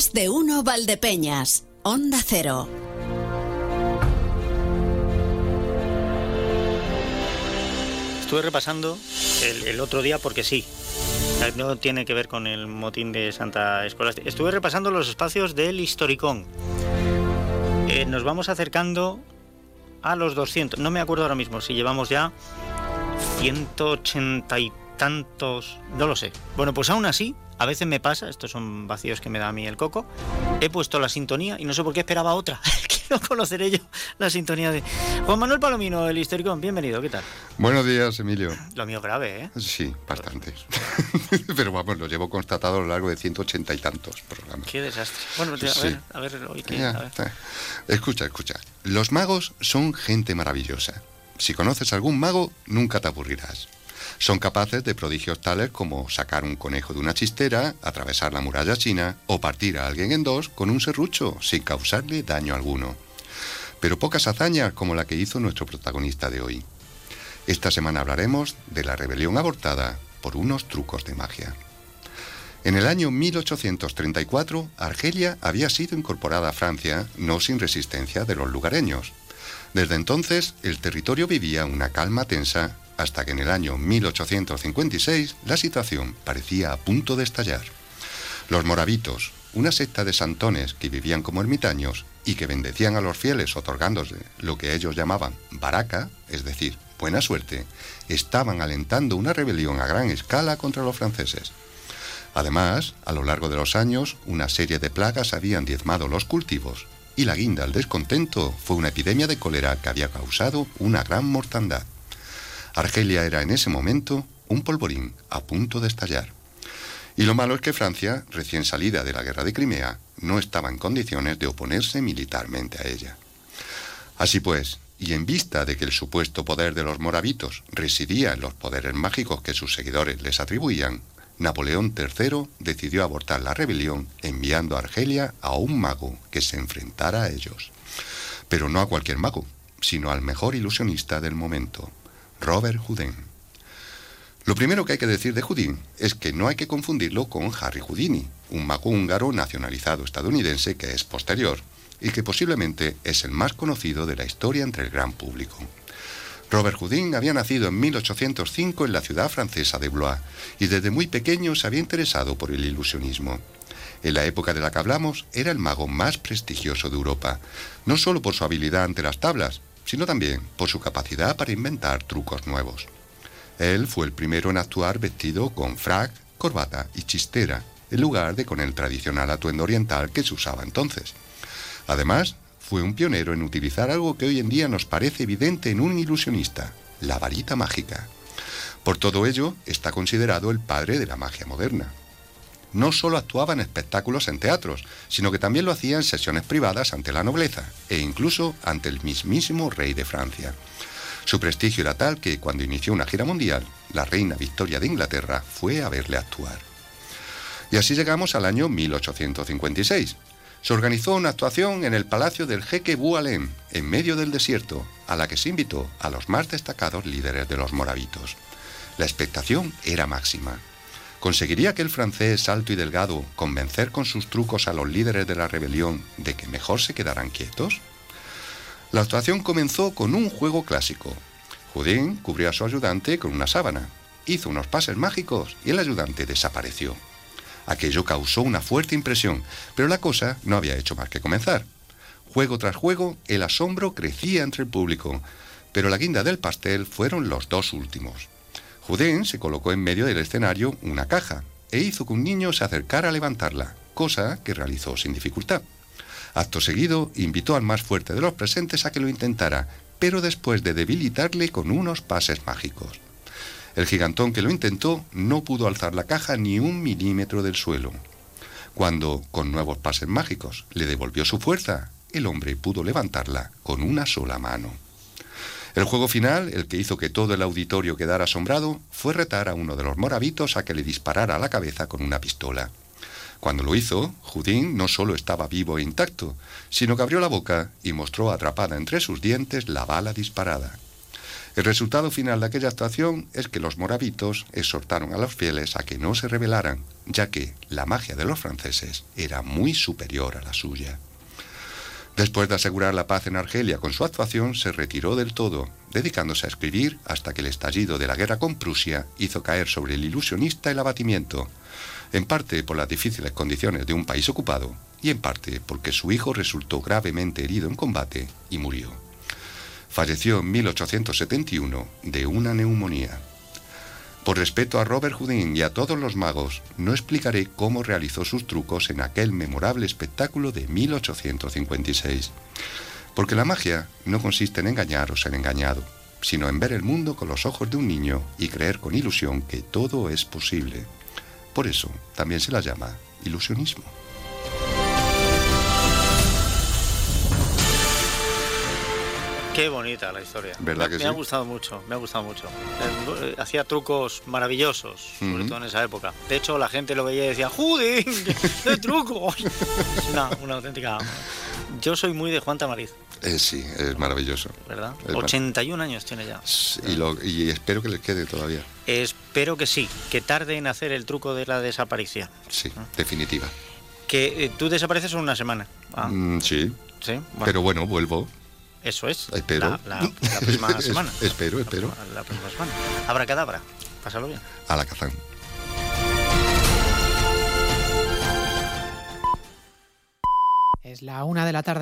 De uno Valdepeñas, Onda Cero. Estuve repasando el, otro día porque sí. No tiene que ver con el motín de Santa Escolástica. Estuve repasando los espacios del Historicón. Eh, nos vamos acercando a los 200. No me acuerdo ahora mismo si llevamos ya 180 y tantos. No lo sé. Bueno, pues aún así, a veces me pasa, estos son vacíos que me da a mí el coco. He puesto la sintonía y no sé por qué esperaba otra. no conoceré yo la sintonía de Juan Manuel Palomino, el histórico. Bienvenido, ¿qué tal? Buenos días, Emilio. Lo mío grave, ¿eh? Sí, bastante. Pero vamos, lo llevo constatado a lo largo de 180 y tantos programas. Qué desastre. Bueno, a ver, a ver, hoy qué, Escucha, escucha. Los magos son gente maravillosa. Si conoces algún mago, nunca te aburrirás. Son capaces de prodigios tales como sacar un conejo de una chistera, atravesar la muralla china o partir a alguien en dos con un serrucho sin causarle daño alguno. Pero pocas hazañas como la que hizo nuestro protagonista de hoy. Esta semana hablaremos de la rebelión abortada por unos trucos de magia. En el año 1834, Argelia había sido incorporada a Francia, no sin resistencia de los lugareños. Desde entonces, el territorio vivía una calma tensa hasta que en el año 1856 la situación parecía a punto de estallar. Los moravitos, una secta de santones que vivían como ermitaños y que bendecían a los fieles otorgándose lo que ellos llamaban baraca, es decir, buena suerte, estaban alentando una rebelión a gran escala contra los franceses. Además, a lo largo de los años, una serie de plagas habían diezmado los cultivos y la guinda al descontento fue una epidemia de cólera que había causado una gran mortandad. Argelia era en ese momento un polvorín a punto de estallar. Y lo malo es que Francia, recién salida de la guerra de Crimea, no estaba en condiciones de oponerse militarmente a ella. Así pues, y en vista de que el supuesto poder de los moravitos residía en los poderes mágicos que sus seguidores les atribuían, Napoleón III decidió abortar la rebelión enviando a Argelia a un mago que se enfrentara a ellos. Pero no a cualquier mago, sino al mejor ilusionista del momento, Robert Houdin. Lo primero que hay que decir de Houdin es que no hay que confundirlo con Harry Houdini, un mago húngaro nacionalizado estadounidense que es posterior y que posiblemente es el más conocido de la historia entre el gran público. Robert Houdin había nacido en 1805 en la ciudad francesa de Blois y desde muy pequeño se había interesado por el ilusionismo. En la época de la que hablamos, era el mago más prestigioso de Europa, no solo por su habilidad ante las tablas, sino también por su capacidad para inventar trucos nuevos. Él fue el primero en actuar vestido con frac, corbata y chistera, en lugar de con el tradicional atuendo oriental que se usaba entonces. Además, fue un pionero en utilizar algo que hoy en día nos parece evidente en un ilusionista, la varita mágica. Por todo ello, está considerado el padre de la magia moderna no solo actuaba en espectáculos en teatros, sino que también lo hacía en sesiones privadas ante la nobleza e incluso ante el mismísimo rey de Francia. Su prestigio era tal que cuando inició una gira mundial, la reina Victoria de Inglaterra fue a verle actuar. Y así llegamos al año 1856. Se organizó una actuación en el palacio del jeque Boualem, en medio del desierto, a la que se invitó a los más destacados líderes de los moravitos. La expectación era máxima. ¿Conseguiría aquel francés alto y delgado convencer con sus trucos a los líderes de la rebelión de que mejor se quedaran quietos? La actuación comenzó con un juego clásico. Houdin cubrió a su ayudante con una sábana, hizo unos pases mágicos y el ayudante desapareció. Aquello causó una fuerte impresión, pero la cosa no había hecho más que comenzar. Juego tras juego, el asombro crecía entre el público, pero la guinda del pastel fueron los dos últimos. Se colocó en medio del escenario una caja e hizo que un niño se acercara a levantarla, cosa que realizó sin dificultad. Acto seguido, invitó al más fuerte de los presentes a que lo intentara, pero después de debilitarle con unos pases mágicos. El gigantón que lo intentó no pudo alzar la caja ni un milímetro del suelo. Cuando, con nuevos pases mágicos, le devolvió su fuerza, el hombre pudo levantarla con una sola mano. El juego final, el que hizo que todo el auditorio quedara asombrado, fue retar a uno de los moravitos a que le disparara a la cabeza con una pistola. Cuando lo hizo, Judín no solo estaba vivo e intacto, sino que abrió la boca y mostró atrapada entre sus dientes la bala disparada. El resultado final de aquella actuación es que los moravitos exhortaron a los fieles a que no se rebelaran, ya que la magia de los franceses era muy superior a la suya. Después de asegurar la paz en Argelia con su actuación, se retiró del todo, dedicándose a escribir hasta que el estallido de la guerra con Prusia hizo caer sobre el ilusionista el abatimiento, en parte por las difíciles condiciones de un país ocupado y en parte porque su hijo resultó gravemente herido en combate y murió. Falleció en 1871 de una neumonía. Por respeto a Robert Houdin y a todos los magos, no explicaré cómo realizó sus trucos en aquel memorable espectáculo de 1856. Porque la magia no consiste en engañar o ser engañado, sino en ver el mundo con los ojos de un niño y creer con ilusión que todo es posible. Por eso también se la llama ilusionismo. Qué bonita la historia. ¿Verdad me, que me ha gustado mucho, me ha gustado mucho. Eh, Hacía trucos maravillosos, sobre todo en esa época. De hecho, la gente lo veía y decía, ¡Judín! ¡Qué truco! Es una, una auténtica... Yo soy muy de Juan Tamariz, Eh, sí, es maravilloso. ¿verdad? Es mar- 81 años tiene ya. Y, lo- y espero que les quede todavía. Espero que sí, que tarde en hacer el truco de la desaparición. Sí, definitiva. Que eh, tú desapareces en una semana. Ah, Mm, sí, sí, bueno, pero bueno, vuelvo. Eso es. Espero. La, la- la próxima Es- semana. espero, espero. La, la próxima semana. Habrá cadabra. Pásalo bien. A la Kazán. Es la una de la tarde.